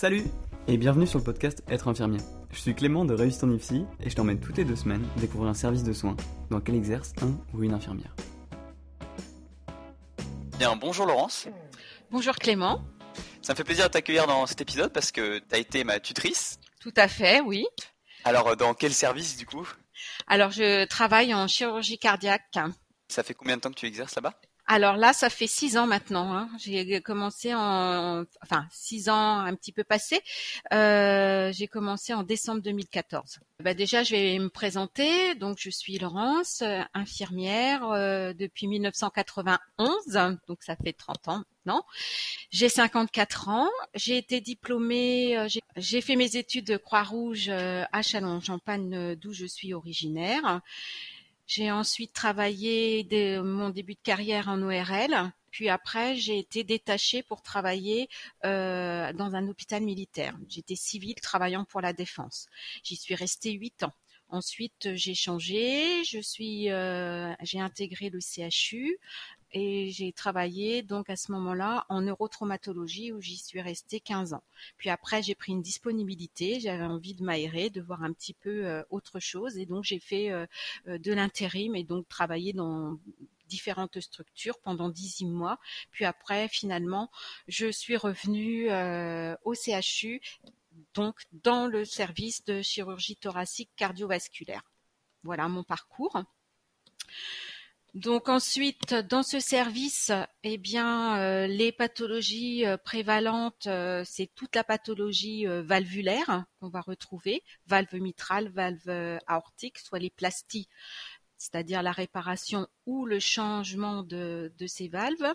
Salut et bienvenue sur le podcast Être infirmier. Je suis Clément de Réussite en IFSI et je t'emmène toutes les deux semaines découvrir un service de soins dans lequel exerce un ou une infirmière. Bien, bonjour Laurence. Bonjour Clément. Ça me fait plaisir de t'accueillir dans cet épisode parce que tu as été ma tutrice. Tout à fait, oui. Alors, dans quel service du coup? Alors, je travaille en chirurgie cardiaque. Ça fait combien de temps que tu exerces là-bas? Alors là, ça fait six ans maintenant. Hein. J'ai commencé en, enfin six ans un petit peu passé. Euh, j'ai commencé en décembre 2014. Bah déjà, je vais me présenter. Donc, je suis Laurence, infirmière euh, depuis 1991. Donc, ça fait 30 ans maintenant. J'ai 54 ans. J'ai été diplômée. Euh, j'ai fait mes études Croix-Rouge à Châlons-en-Champagne, d'où je suis originaire. J'ai ensuite travaillé de mon début de carrière en ORL. Puis après, j'ai été détachée pour travailler euh, dans un hôpital militaire. J'étais civile travaillant pour la défense. J'y suis restée huit ans. Ensuite, j'ai changé. Je suis, euh, j'ai intégré le CHU et j'ai travaillé donc à ce moment-là en neurotraumatologie où j'y suis restée 15 ans. Puis après, j'ai pris une disponibilité, j'avais envie de m'aérer, de voir un petit peu euh, autre chose et donc j'ai fait euh, euh, de l'intérim et donc travaillé dans différentes structures pendant 18 mois. Puis après, finalement, je suis revenue au CHU, donc dans le service de chirurgie thoracique cardiovasculaire. Voilà mon parcours. Donc ensuite, dans ce service, eh bien, euh, les pathologies euh, prévalentes, euh, c'est toute la pathologie valvulaire qu'on va retrouver, valve mitrale, valve aortique, soit les plasties c'est-à-dire la réparation ou le changement de, ces valves.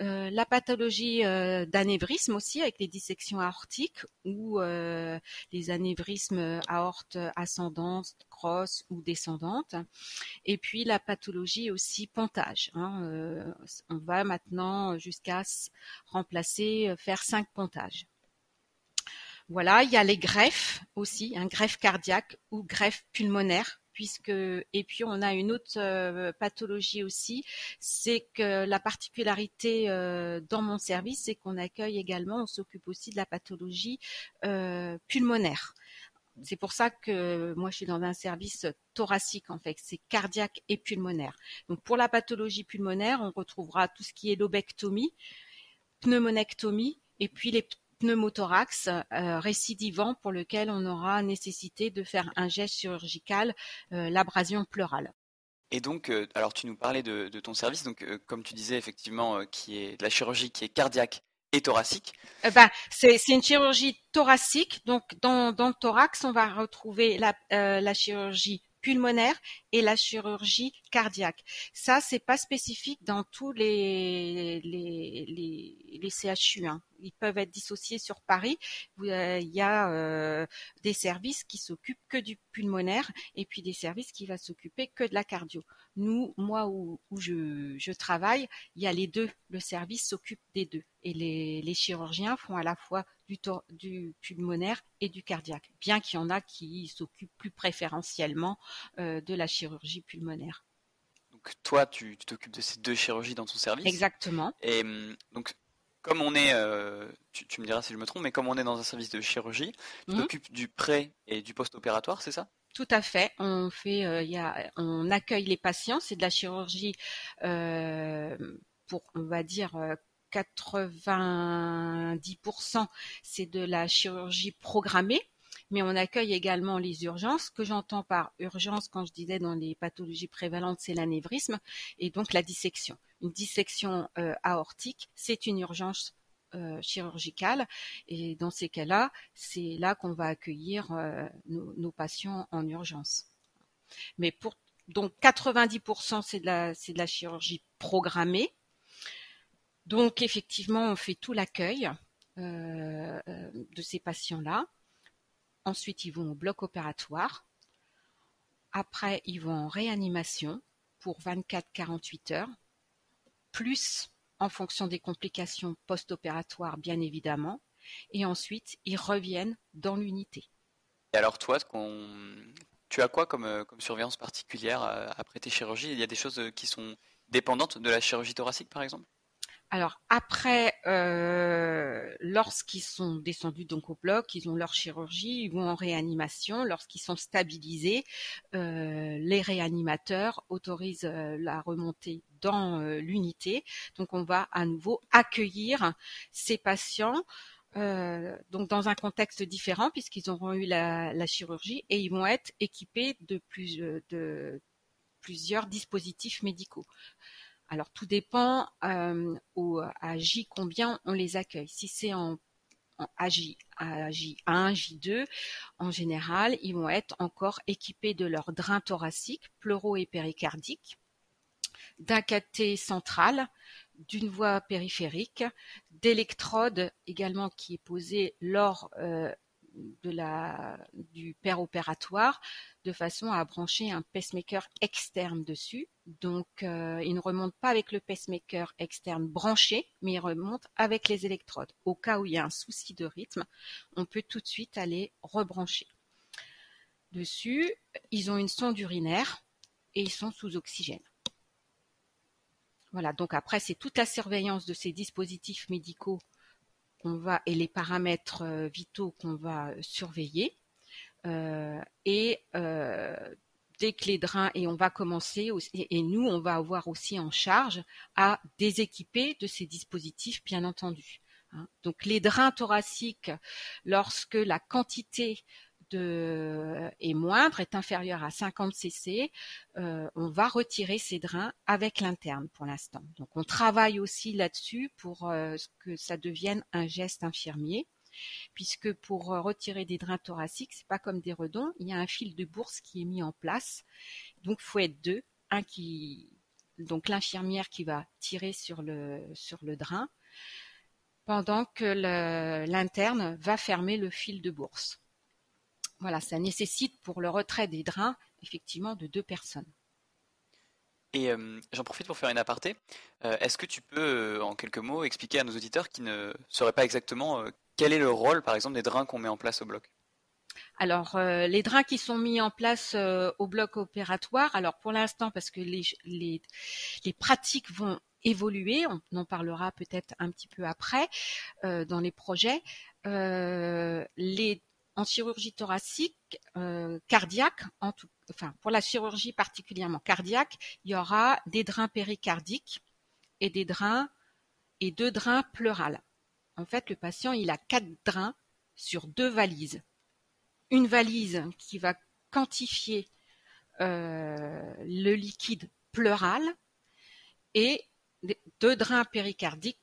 Euh, la pathologie euh, d'anévrisme aussi avec les dissections aortiques ou euh, les anévrismes aorte ascendante, crosse ou descendante. Et puis la pathologie aussi pontage. Hein, on va maintenant jusqu'à remplacer, faire cinq pontages. Voilà, il y a les greffes aussi, un greffe cardiaque ou greffe pulmonaire puisque et puis on a une autre euh, pathologie aussi, c'est que la particularité euh, dans mon service, c'est qu'on accueille également, on s'occupe aussi de la pathologie euh, pulmonaire. C'est pour ça que moi je suis dans un service thoracique en fait, c'est cardiaque et pulmonaire. Donc pour la pathologie pulmonaire, on retrouvera tout ce qui est lobectomie, pneumonectomie et puis les pneumothorax euh, récidivant pour lequel on aura nécessité de faire un geste chirurgical, euh, l'abrasion pleurale. Et donc, euh, alors tu nous parlais de, ton service, donc comme tu disais effectivement, qui est de la chirurgie qui est cardiaque et thoracique. Ben, c'est une chirurgie thoracique, donc dans, dans, le thorax, on va retrouver la, la chirurgie pulmonaire et la chirurgie cardiaque. Ça, c'est pas spécifique dans tous les les, les, les CHU. Hein. Ils peuvent être dissociés sur Paris. Euh, il y a euh, des services qui s'occupent que du pulmonaire et puis des services qui vont s'occuper que de la cardio. Nous, moi où, où je, je, travaille, il y a les deux. Le service s'occupe des deux. Et les, les, chirurgiens font à la fois du, du pulmonaire et du cardiaque, bien qu'il y en a qui s'occupent plus préférentiellement euh, de la chirurgie pulmonaire. Donc toi, tu t'occupes de ces deux chirurgies dans ton service. Exactement. Et hum, donc comme on est, euh, tu, me diras si je me trompe, mais comme on est dans un service de chirurgie, tu mhm. t'occupes du pré et du post-opératoire, c'est ça? Tout à fait. On fait, euh, y a, on accueille les patients. C'est de la chirurgie euh, pour, on va dire, 90%. C'est de la chirurgie programmée mais on accueille également les urgences. Ce que j'entends par urgence, quand je disais dans les pathologies prévalentes, c'est l'anévrisme et donc la dissection. Une dissection euh, aortique, c'est une urgence euh, chirurgicale et dans ces cas-là, c'est là qu'on va accueillir euh, nos, patients en urgence. Mais pour donc 90% c'est de la c'est de la chirurgie programmée. Donc effectivement, on fait tout l'accueil de ces patients-là. Ensuite, ils vont au bloc opératoire. Après, ils vont en réanimation pour 24-48 heures, plus en fonction des complications post-opératoires, bien évidemment. Et ensuite, ils reviennent dans l'unité. Et alors toi, tu as quoi comme, euh, surveillance particulière euh, après tes chirurgies? Il y a des choses euh, qui sont dépendantes de la chirurgie thoracique, par exemple? Alors après lorsqu'ils sont descendus donc au bloc, ils ont leur chirurgie, ils vont en réanimation. Lorsqu'ils sont stabilisés, les réanimateurs autorisent la remontée dans l'unité. Donc on va à nouveau accueillir ces patients. donc dans un contexte différent puisqu'ils auront eu la, chirurgie et ils vont être équipés de plusieurs dispositifs médicaux. Alors tout dépend euh, au, à J combien on les accueille. Si c'est en, en J, 1 J2, en général, ils vont être encore équipés de leur drain thoracique, pleuro et péricardique, d'un cathé central, d'une voie périphérique, d'électrodes également qui est posée lors euh, de la, du père opératoire de façon à brancher un pacemaker externe dessus. Donc, euh, il ne remonte pas avec le pacemaker externe branché, mais il remonte avec les électrodes. Au cas où il y a un souci de rythme, on peut tout de suite aller rebrancher. Dessus, ils ont une sonde urinaire et ils sont sous oxygène. Voilà, donc après, c'est toute la surveillance de ces dispositifs médicaux va et les paramètres euh, vitaux qu'on va euh, surveiller. Euh, et dès que les drains et on va commencer et nous on va avoir aussi en charge à déséquiper de ces dispositifs bien entendu. Hein. Donc les drains thoraciques, lorsque la quantité est moindre, est inférieur à 50 cc, euh, on va retirer ces drains avec l'interne pour l'instant. Donc on travaille aussi là-dessus pour euh, que ça devienne un geste infirmier puisque pour euh, retirer des drains thoraciques, c'est pas comme des redons, il y a un fil de bourse qui est mis en place. Donc faut être deux, un qui donc l'infirmière qui va tirer sur le sur le drain pendant que l'interne va fermer le fil de bourse. Voilà, ça nécessite pour le retrait des drains effectivement de deux personnes. Et euh, j'en profite pour faire une aparté. Euh, est-ce que tu peux, euh, en quelques mots, expliquer à nos auditeurs qui ne sauraient pas exactement quel est le rôle, par exemple, des drains qu'on met en place au bloc? Alors, les drains qui sont mis en place au bloc opératoire, alors pour l'instant, parce que les, les, les, pratiques vont évoluer, on en parlera peut-être un petit peu après dans les projets, les en chirurgie thoracique, euh, cardiaque, en tout, enfin pour la chirurgie particulièrement cardiaque, il y aura des drains péricardiques et deux drains pleurales. En fait, le patient il a quatre drains sur deux valises. Une valise qui va quantifier euh, le liquide pleural et deux drains péricardiques,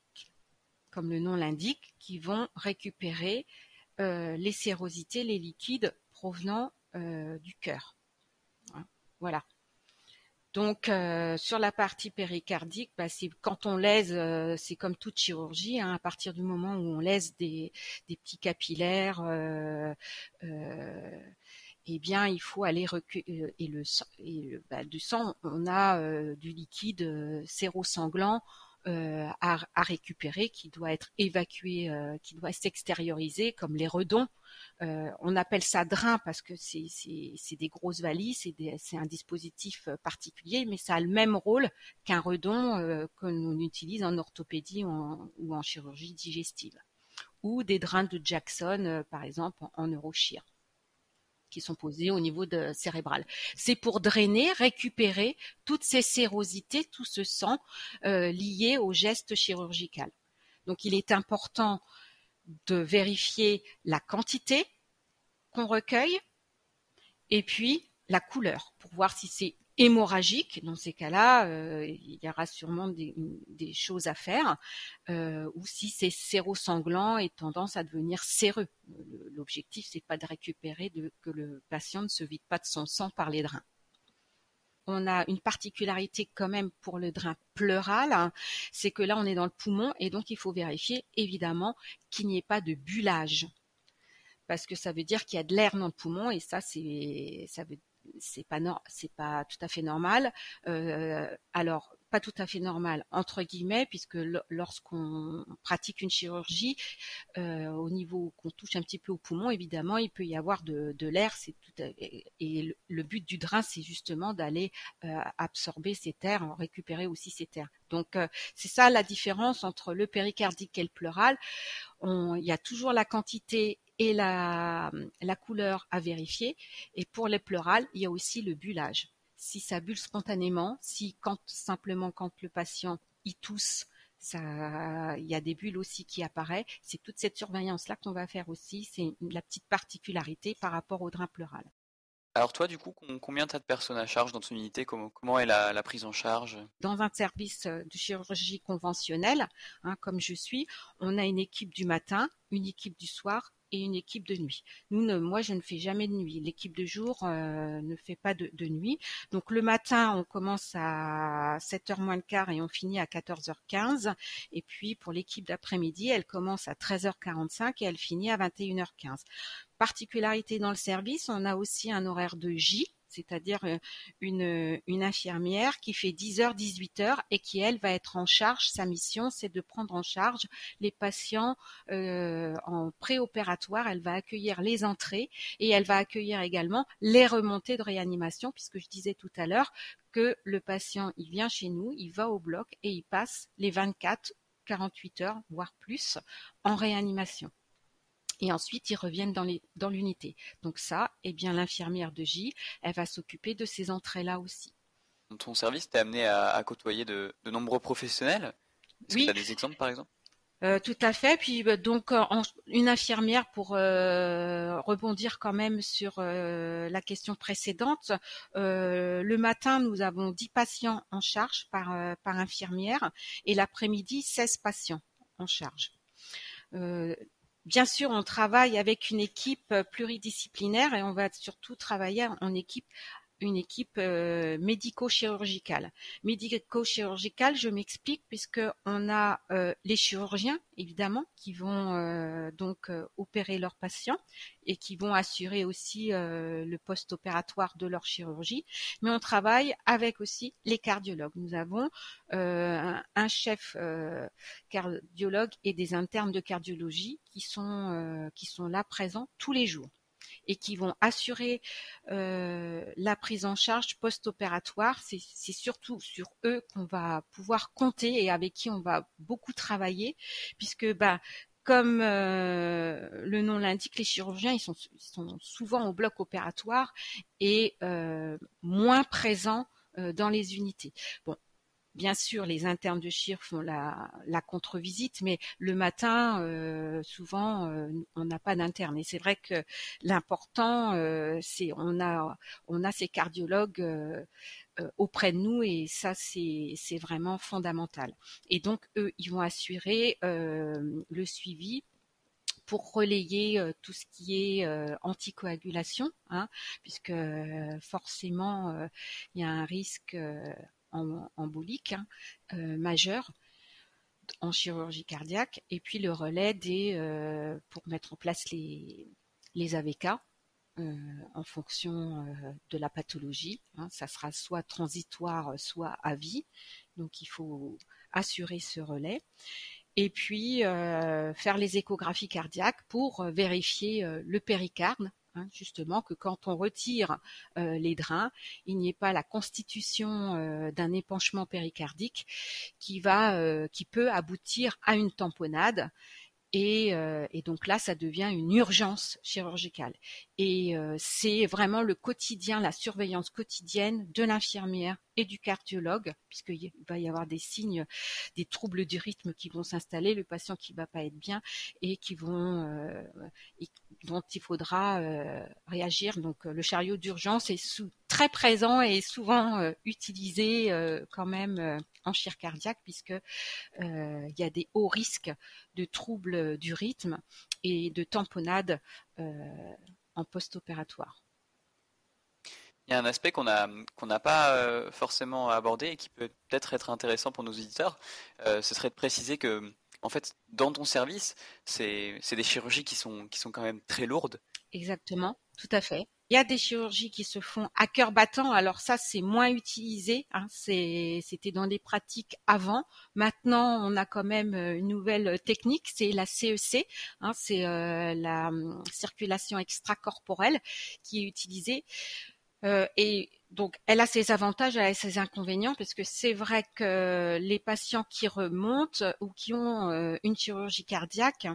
comme le nom l'indique, qui vont récupérer les sérosités, les liquides provenant euh, du cœur. Hein, voilà. Donc euh, sur la partie péricardique, bah, quand on lèse, c'est comme toute chirurgie. Hein, à partir du moment où on lèse des, petits capillaires, eh bien il faut aller recueillir et le bah, du sang, on a du liquide sérosanglant euh, à, récupérer, qui doit être évacué, euh, qui doit s'extérioriser, comme les redons. Euh, on appelle ça drain parce que c'est des grosses valises, c'est un dispositif particulier, mais ça a le même rôle qu'un redon que l'on utilise en orthopédie ou en, chirurgie digestive, ou des drains de Jackson, par exemple, en, en qui sont posés au niveau cérébral. C'est pour drainer, récupérer toutes ces sérosités, tout ce sang euh, lié au geste chirurgical. Donc il est important de vérifier la quantité qu'on recueille et puis la couleur pour voir si c'est hémorragique, dans ces cas-là, euh, il y aura sûrement des, choses à faire, euh, ou si c'est sérosanglant et tendance à devenir séreux. L'objectif, c'est pas de récupérer, de, que le patient ne se vide pas de son sang par les drains. On a une particularité quand même pour le drain pleural, hein, c'est que là on est dans le poumon et donc il faut vérifier évidemment qu'il n'y ait pas de bullage parce que ça veut dire qu'il y a de l'air dans le poumon et ça c'est ça veut c'est pas c'est pas tout à fait normal. Euh, alors pas tout à fait normal entre guillemets puisque lorsqu'on pratique une chirurgie euh, au niveau qu'on touche un petit peu au poumon évidemment il peut y avoir de, l'air c'est tout et, le, but du drain c'est justement d'aller euh, absorber cet air récupérer aussi cet air donc euh, c'est ça la différence entre le péricardique et le pleural. Il y a toujours la quantité et la, la couleur à vérifier. Et pour les pleurales il y a aussi le bullage si ça bulle spontanément, si quand simplement quand le patient y tousse, ça, il y a des bulles aussi qui apparaissent. C'est toute cette surveillance là qu'on va faire aussi. C'est la petite particularité par rapport au drain pleural. Alors toi, du coup, combien tu as de personnes à charge dans ton unité? Comment, comment est la, prise en charge? Dans un service euh, de chirurgie conventionnelle, hein, comme je suis, on a une équipe du matin, une équipe du soir et une équipe de nuit. Nous, moi, je ne fais jamais de nuit. L'équipe de jour euh, ne fait pas de, nuit. Donc le matin, on commence à 7h moins le quart et on finit à 14h15. Et puis pour l'équipe d'après-midi, elle commence à 13h45 et elle finit à 21h15. Particularité dans le service, on a aussi un horaire de J c'est-à-dire euh, une, une infirmière qui fait 10 heures, 18 heures et qui, elle, va être en charge. Sa mission, c'est de prendre en charge les patients euh, en préopératoire. Elle va accueillir les entrées et elle va accueillir également les remontées de réanimation, puisque je disais tout à l'heure que le patient, il vient chez nous, il va au bloc et il passe les 24, 48 heures, voire plus, en réanimation et ensuite ils reviennent dans l'unité. Donc ça, eh bien l'infirmière de J, elle va s'occuper de ces entrées-là aussi. Dans ton service, tu es amené à, côtoyer de, nombreux professionnels Est-ce oui. tu as des exemples par exemple? Euh, tout à fait. Puis bah, donc une infirmière pour euh, rebondir quand même sur euh, la question précédente. le matin, nous avons 10 patients en charge par, par infirmière et l'après-midi 16 patients en charge. Bien sûr, on travaille avec une équipe euh, pluridisciplinaire et on va surtout travailler en équipe une équipe euh, médico-chirurgicale. Médico-chirurgicale, je m'explique, puisque on a euh, les chirurgiens, évidemment, qui vont euh, donc opérer leurs patients et qui vont assurer aussi le post-opératoire de leur chirurgie. Mais on travaille avec aussi les cardiologues. Nous avons un, chef cardiologue et des internes de cardiologie qui sont qui sont là présents tous les jours et qui vont assurer euh, la prise en charge post-opératoire. C'est surtout sur eux qu'on va pouvoir compter et avec qui on va beaucoup travailler, puisque bah, comme euh, le nom l'indique, les chirurgiens ils sont, souvent au bloc opératoire et euh, moins présents dans les unités. Bon, Bien sûr, les internes de CHIR font la, contre-visite, mais le matin, euh, souvent, euh, on n'a pas d'interne. Et c'est vrai que l'important, euh, c'est on a on ces cardiologues auprès de nous et ça c'est c'est vraiment fondamental. Et donc eux, ils vont assurer le suivi pour relayer tout ce qui est anticoagulation, hein, puisque forcément il y a un risque embolique hein, euh, majeur en chirurgie cardiaque, et puis le relais euh, pour mettre en place les, les AVK. Euh, en fonction de la pathologie. Hein. ça sera soit transitoire, soit à vie. Donc il faut assurer ce relais. Et puis faire les échographies cardiaques pour vérifier le péricarde Hein, justement que quand on retire euh, les drains, il n'y ait pas la constitution euh, d'un épanchement péricardique euh, qui peut aboutir à une tamponnade et, donc là, ça devient une urgence chirurgicale. Et c'est vraiment le quotidien, la surveillance quotidienne de l'infirmière et du cardiologue, puisqu'il va y avoir des signes, des troubles du rythme qui vont s'installer, le patient qui va pas être bien et vont, dont il faudra euh, réagir. Donc euh, le chariot d'urgence est très présent et souvent euh, utilisé quand même en chir cardiaque puisque il y a des hauts risques de troubles du rythme et de tamponnade en post-opératoire. Il y a un aspect qu'on n'a pas forcément abordé et qui peut peut-être être intéressant pour nos auditeurs. ce serait de préciser que en fait, dans ton service, c'est des chirurgies qui sont, qui sont quand même très lourdes. Exactement, tout à fait. il y a des chirurgies qui se font à cœur battant. Alors ça, c'est moins utilisé. Hein. C'était dans les pratiques avant. Maintenant, on a quand même euh, une nouvelle technique, c'est la CEC. Hein. c'est euh, la hum, circulation extracorporelle qui est utilisée. Euh, et donc, elle a ses avantages, elle a ses inconvénients, parce que c'est vrai que les patients qui remontent ou qui ont euh, une chirurgie cardiaque,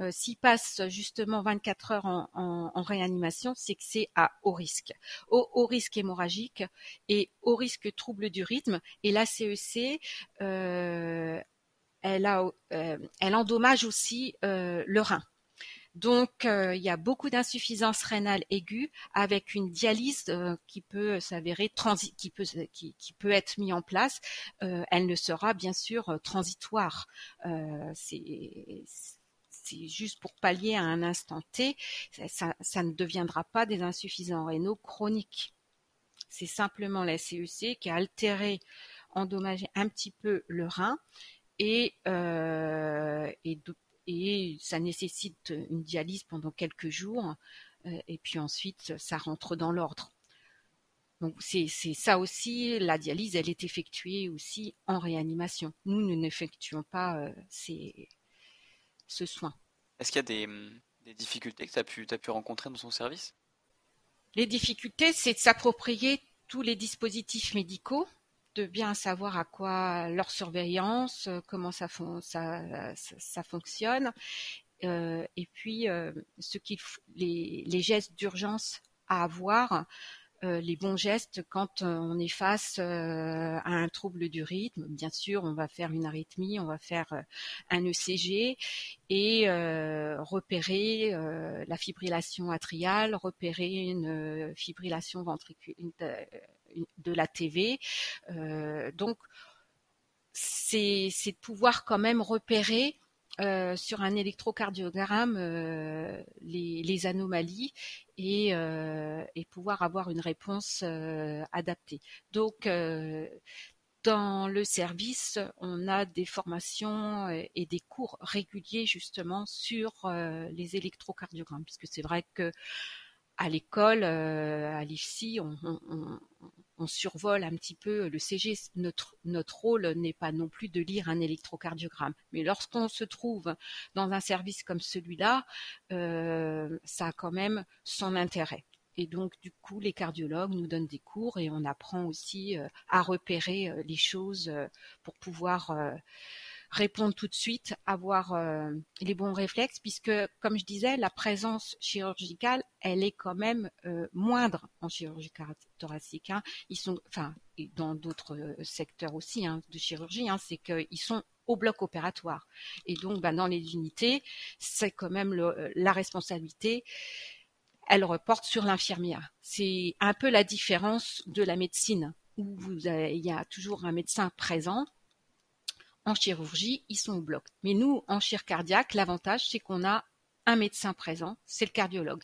euh, s'ils passent justement 24 heures en, réanimation, c'est que c'est à haut risque, au, risque hémorragique et au risque trouble du rythme. Et la CEC, a, elle endommage aussi le rein. Donc, euh, il y a beaucoup d'insuffisance rénale aiguë avec une dialyse euh, qui peut s'avérer peut qui, peut être mise en place. Euh, elle ne sera bien sûr transitoire. c'est juste pour pallier à un instant T. Ça, ne deviendra pas des insuffisants rénaux chroniques. C'est simplement la CEC qui a altéré, endommagé un petit peu le rein et, et et ça nécessite une dialyse pendant quelques jours euh, et puis ensuite ça rentre dans l'ordre. Donc c'est ça aussi, la dialyse, elle est effectuée aussi en réanimation. Nous, nous n'effectuons pas euh, ce soin. Est-ce qu'il y a des, des, difficultés que tu as pu, as pu rencontrer dans son service? Les difficultés, c'est de s'approprier tous les dispositifs médicaux de bien savoir à quoi leur surveillance, euh, comment ça, ça, fonctionne, euh, et puis euh, ce les, les gestes d'urgence à avoir les bons gestes quand on est face à un trouble du rythme. Bien sûr, on va faire une arythmie, on va faire un ECG et repérer la fibrillation atriale, repérer une fibrillation ventriculaire de la TV. donc, c'est de pouvoir quand même repérer euh, sur un électrocardiogramme euh, les, anomalies euh, et, pouvoir avoir une réponse adaptée. Donc, dans le service, on a des formations et des cours réguliers justement sur les électrocardiogrammes, puisque c'est vrai que à l'école, à l'IFSI, on, on survole un petit peu le CG. Notre, notre rôle n'est pas non plus de lire un électrocardiogramme. Mais lorsqu'on se trouve dans un service comme celui-là, euh, ça a quand même son intérêt. Et donc, du coup, les cardiologues nous donnent des cours et on apprend aussi euh, à repérer euh, les choses pour pouvoir répondre tout de suite, avoir euh, les bons réflexes, puisque, comme je disais, la présence chirurgicale, elle est quand même euh, moindre en chirurgie thoracique. Hein. Ils sont, enfin, dans d'autres euh, secteurs aussi hein, de chirurgie, hein, c'est qu'ils sont au bloc opératoire. Et donc, ben, dans les unités, c'est quand même la responsabilité elle reporte sur l'infirmière. C'est un peu la différence de la médecine, où vous il y a toujours un médecin présent en chirurgie, ils sont au bloc. Mais nous, en chir cardiaque, l'avantage, c'est qu'on a un médecin présent, c'est le cardiologue.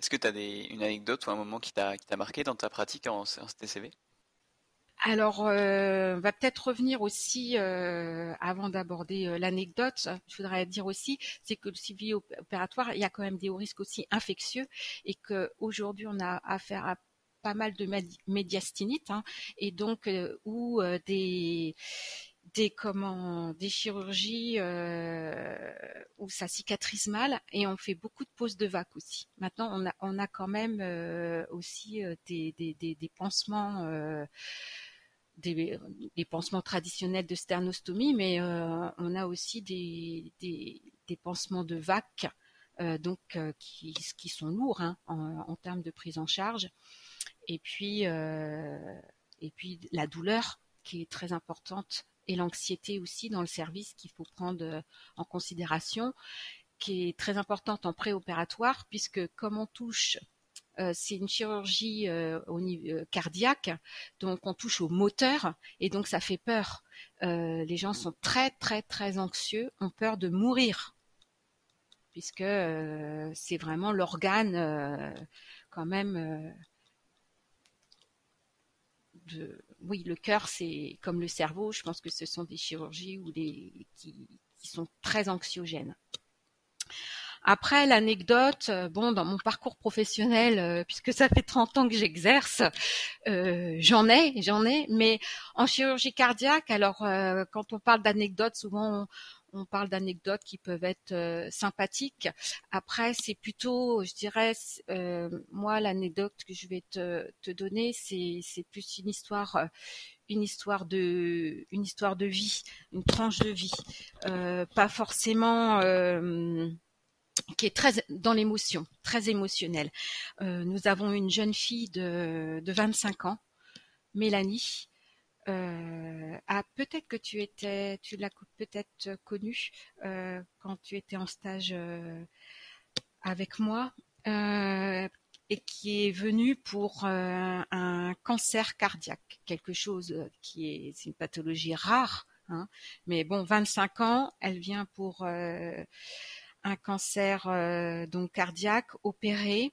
Est-ce que tu as une anecdote ou un moment qui t'a marqué dans ta pratique en, TCV alors, euh, on va peut-être revenir aussi, euh, avant d'aborder euh, l'anecdote, je voudrais dire aussi, c'est que le suivi opératoire, il y a quand même des hauts risques aussi infectieux et qu'aujourd'hui, on a affaire à pas mal de médiastinite hein, et donc où des des comment des chirurgies euh, où ça cicatrise mal et on fait beaucoup de poses de vac aussi. Maintenant on a on a quand même euh, aussi euh, des, des, des, pansements des, pansements traditionnels de sternostomie, mais on a aussi des, des, des pansements de vac donc qui, qui sont lourds hein, en, en, termes de prise en charge. Et puis et puis la douleur qui est très importante et l'anxiété aussi dans le service qu'il faut prendre euh, en considération, qui est très importante en préopératoire, puisque comme on touche euh, c'est une chirurgie euh, au niveau cardiaque, donc on touche au moteur et donc ça fait peur. les gens sont très très très anxieux, ont peur de mourir, puisque c'est vraiment l'organe quand même oui, le cœur, c'est comme le cerveau. Je pense que ce sont des chirurgies ou des, qui, sont très anxiogènes. Après, l'anecdote, bon, dans mon parcours professionnel, puisque ça fait 30 ans que j'exerce, j'en ai, j'en ai, mais en chirurgie cardiaque, alors quand on parle d'anecdotes, souvent on parle d'anecdotes qui peuvent être euh, sympathiques. Après, c'est plutôt, je dirais, euh, moi, l'anecdote que je vais te, donner, c'est, plus une histoire, euh, une histoire de, vie, une tranche de vie, pas forcément qui est très dans l'émotion, très émotionnelle. nous avons une jeune fille de, de 25 ans, Mélanie, ah, peut-être que tu étais, tu l'as peut-être connu euh, quand tu étais en stage euh, avec moi et qui est venu pour un cancer cardiaque, quelque chose qui est, une pathologie rare, hein, mais bon, 25 ans, elle vient pour un cancer donc cardiaque opéré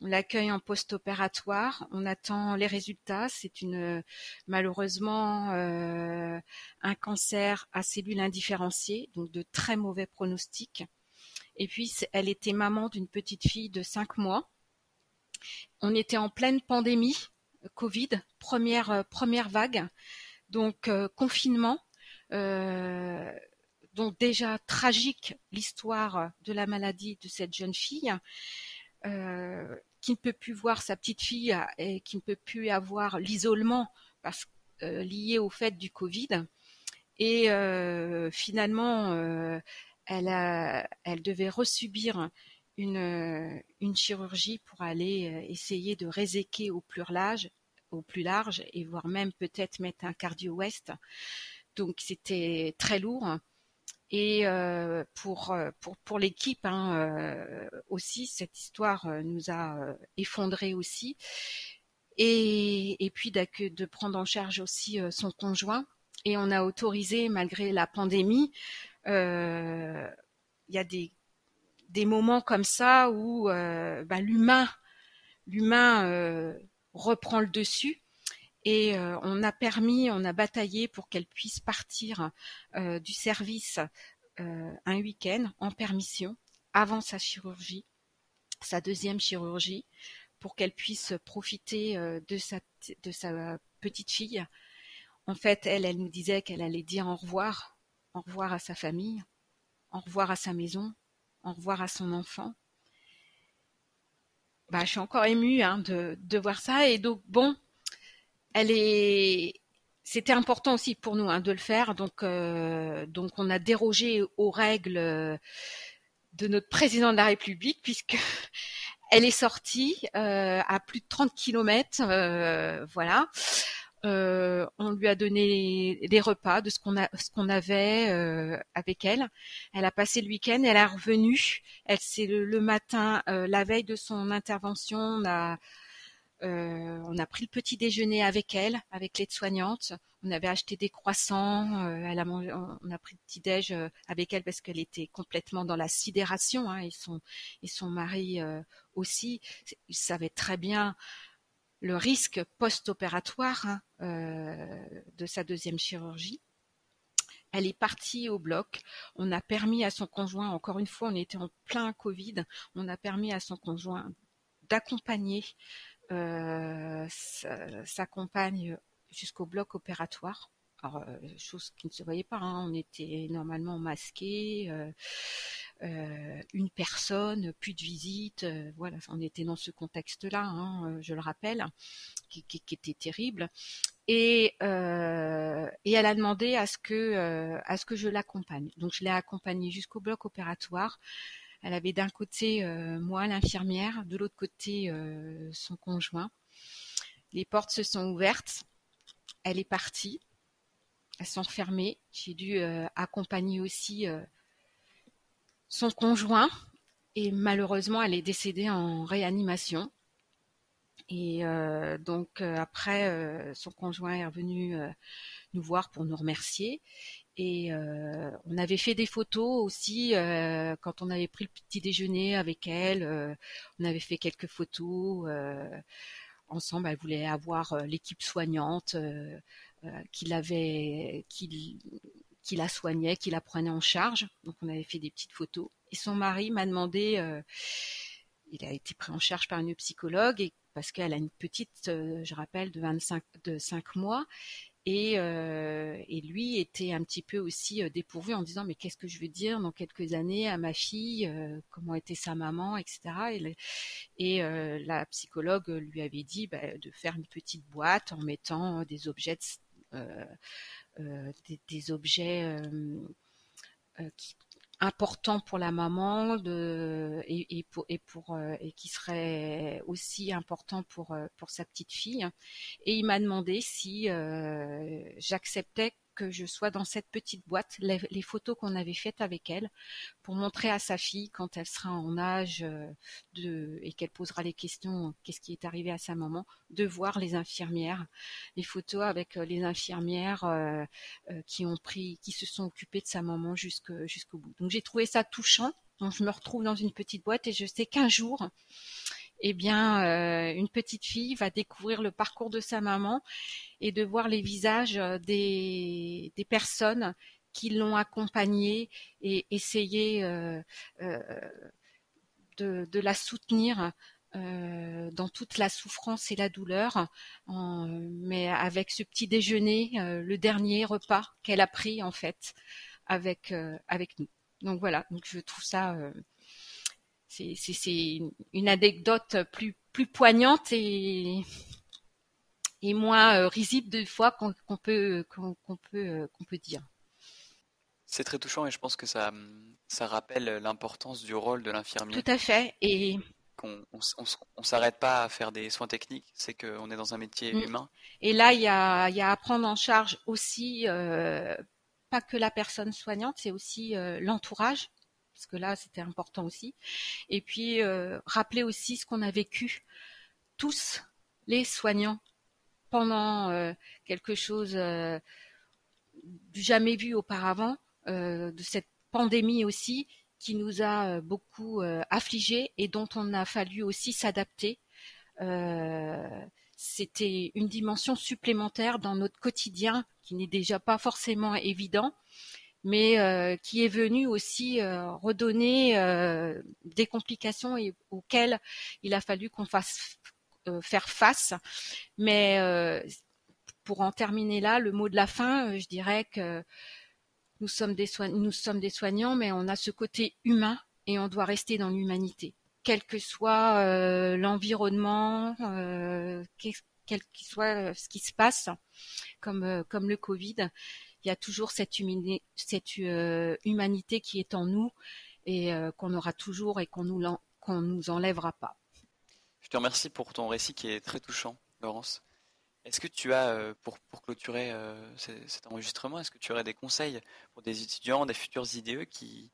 on l'accueille en post-opératoire, on attend les résultats. C'est malheureusement euh, un cancer à cellules indifférenciées, donc de très mauvais pronostics. Et puis elle était maman d'une petite fille de 5 mois. On était en pleine pandémie, Covid, première euh, première vague, donc euh, confinement. donc déjà tragique l'histoire de la maladie de cette jeune fille qui ne peut plus voir sa petite fille et qui ne peut plus avoir l'isolement euh, lié au fait du Covid. Et euh, finalement, euh, elle devait resubir une, une chirurgie pour aller essayer de réséquer au plus large, au plus large et voire même peut-être mettre un cardio-ouest. Donc c'était très lourd. Et euh, pour, euh, pour, pour l'équipe hein, euh, aussi, cette histoire nous a effondré aussi. Et, et puis de prendre en charge aussi son conjoint. Et on a autorisé, malgré la pandémie, il y a des, des moments comme ça où bah, l'humain l'humain reprend le dessus et euh, on a permis, on a bataillé pour qu'elle puisse partir euh, du service euh, un week-end en permission avant sa chirurgie, sa deuxième chirurgie, pour qu'elle puisse profiter de sa de sa petite fille. En fait, elle, elle nous disait qu'elle allait dire au revoir, au revoir à sa famille, au revoir à sa maison, au revoir à son enfant. Bah, je suis encore émue hein, de, de voir ça. Et donc, bon, elle est c'était important aussi pour nous hein, de le faire. Donc, euh, donc on a dérogé aux règles de notre président de la République puisque elle est sortie euh, à plus de 30 kilomètres, euh, voilà. Euh, on lui a donné des repas de ce qu'on a, ce qu'on avait euh, avec elle. Elle a passé le week-end, elle est revenue. Elle c'est le, le, matin, euh, la veille de son intervention, on a euh, on a pris le petit déjeuner avec elle, avec l'aide-soignante. On avait acheté des croissants. Euh, elle a on a pris le petit déj euh, avec elle parce qu'elle était complètement dans la sidération. Hein, et son mari aussi. Il savait très bien le risque post-opératoire hein, de sa deuxième chirurgie. Elle est partie au bloc. On a permis à son conjoint, encore une fois, on était en plein Covid, on a permis à son conjoint d'accompagner s'accompagne jusqu'au bloc opératoire. Alors, euh, chose qui ne se voyait pas, hein. on était normalement masqué, euh, euh, une personne, plus de visite, voilà, on était dans ce contexte-là, hein, je le rappelle, qui, était terrible. Et, elle a demandé à ce que je l'accompagne. Donc je l'ai accompagnée jusqu'au bloc opératoire. Elle avait d'un côté euh, moi, l'infirmière, de l'autre côté euh, son conjoint. Les portes se sont ouvertes. Elle est partie. Elles sont fermées. J'ai dû euh, accompagner aussi son conjoint. Et malheureusement, elle est décédée en réanimation. Et donc après, son conjoint est revenu nous voir pour nous remercier. Et euh, on avait fait des photos aussi euh, quand on avait pris le petit déjeuner avec elle. Euh, on avait fait quelques photos ensemble. Elle voulait avoir l'équipe soignante qui l'avait, qui, la soignait, qui la prenait en charge. Donc on avait fait des petites photos. Et son mari m'a demandé, il a été pris en charge par une psychologue parce qu'elle a une petite, je rappelle, de 25, de 5 mois. Et, euh, et, lui était un petit peu aussi euh, dépourvu en disant mais qu'est-ce que je veux dire dans quelques années à ma fille, euh, comment était sa maman, etc. Et, la psychologue lui avait dit bah, de faire une petite boîte en mettant des objets, des, des, objets qui, important pour la maman de, et, pour, et, pour, euh, et qui serait aussi important pour, euh, pour sa petite fille. Et il m'a demandé si euh, j'acceptais que je sois dans cette petite boîte, les, photos qu'on avait faites avec elle, pour montrer à sa fille quand elle sera en âge euh, de et qu'elle posera les questions, qu'est-ce qui est arrivé à sa maman, de voir les infirmières, les photos avec euh, les infirmières euh, qui ont pris, qui se sont occupées de sa maman jusqu'au jusqu'au bout. Donc j'ai trouvé ça touchant. Donc je me retrouve dans une petite boîte et je sais qu'un jour, eh bien, euh, une petite fille va découvrir le parcours de sa maman et de voir les visages euh, des, personnes qui l'ont accompagnée et essayé euh, de, la soutenir dans toute la souffrance et la douleur, mais avec ce petit déjeuner, le dernier repas qu'elle a pris en fait avec avec nous. Donc voilà, donc je trouve ça c'est une anecdote plus, plus poignante et, et moins euh, risible des fois qu'on qu peut, qu'on qu peut, euh, qu'on peut dire. C'est très touchant et je pense que ça, ça rappelle l'importance du rôle de l'infirmier. Tout à fait. Et qu'on on, on, on s'arrête pas à faire des soins techniques, c'est qu'on est dans un métier mmh. humain. Et là, il y a, y a à prendre en charge aussi, euh, pas que la personne soignante, c'est aussi euh, l'entourage parce que là c'était important aussi. Et puis euh, rappeler aussi ce qu'on a vécu tous les soignants pendant euh, quelque chose euh, du jamais vu auparavant, euh, de cette pandémie aussi qui nous a beaucoup affligés et dont on a fallu aussi s'adapter. C'était une dimension supplémentaire dans notre quotidien qui n'est déjà pas forcément évident mais euh, qui est venu aussi euh, redonner euh, des complications auxquelles il a fallu qu'on fasse faire face. Mais pour en terminer là, le mot de la fin, je dirais que nous sommes des soignants, mais on a ce côté humain et on doit rester dans l'humanité, quel que soit euh, l'environnement, euh, quel, que soit ce qui se passe, comme, euh, comme le Covid il y a toujours cette, euh, humanité qui est en nous et euh, qu'on aura toujours et qu'on nous, nous enlèvera pas. Je te remercie pour ton récit qui est très touchant, Laurence. Est-ce que tu as, euh, pour, pour clôturer cet enregistrement, est-ce que tu aurais des conseils pour des étudiants, des futurs IDE qui,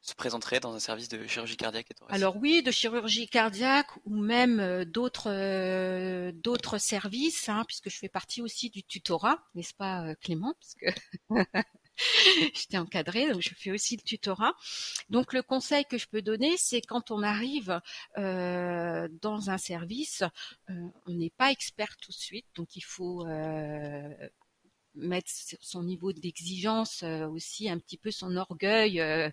se présenterait dans un service de chirurgie cardiaque Alors oui, de chirurgie cardiaque ou même euh, d'autres euh, d'autres services, hein, puisque je fais partie aussi du tutorat, n'est-ce pas euh, Clément? Parce que j'étais encadrée, donc je fais aussi le tutorat. Donc le conseil que je peux donner, c'est quand on arrive euh, dans un service, on n'est pas expert tout de suite, donc il faut euh, mettre son niveau d'exigence euh, aussi un petit peu son orgueil euh,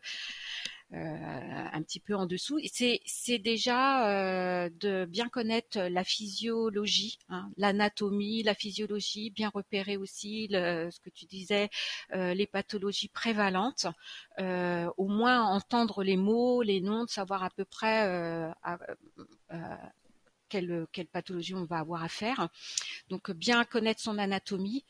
euh, un petit peu en dessous. C'est c'est déjà de bien connaître la physiologie, hein, l'anatomie, la physiologie, bien repérer aussi ce que tu disais, les pathologies prévalentes. Au moins entendre les mots, les noms, de savoir à peu près à, quelle, quelle pathologie on va avoir à faire. Donc bien connaître son anatomie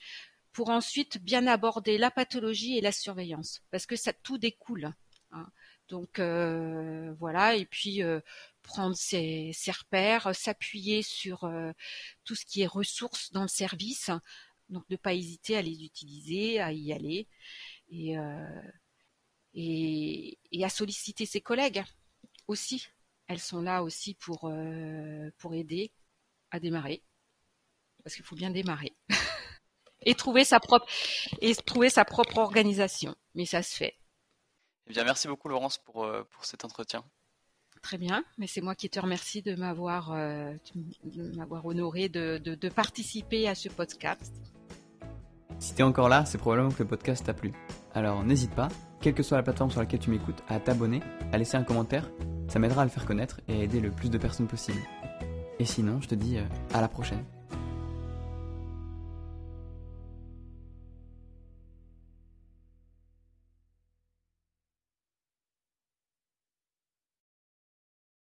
pour ensuite bien aborder la pathologie et la surveillance, parce que ça tout découle. Hein. Donc euh, voilà, et puis euh, prendre ses, repères, s'appuyer sur euh, tout ce qui est ressources dans le service, donc ne pas hésiter à les utiliser, à y aller, et, à solliciter ses collègues aussi. Elles sont là aussi pour aider à démarrer, parce qu'il faut bien démarrer. et trouver sa propre et trouver sa propre organisation. Mais ça se fait. Eh bien, merci beaucoup Laurence pour, euh, pour cet entretien. Très bien, mais c'est moi qui te remercie de m'avoir euh, de m'avoir honoré de, de, de, participer à ce podcast. Si t'es encore là, c'est probablement que le podcast t'a plu. Alors n'hésite pas, quelle que soit la plateforme sur laquelle tu m'écoutes, à t'abonner, à laisser un commentaire. Ça m'aidera à le faire connaître et à aider le plus de personnes possible. Et sinon, je te dis euh, à la prochaine.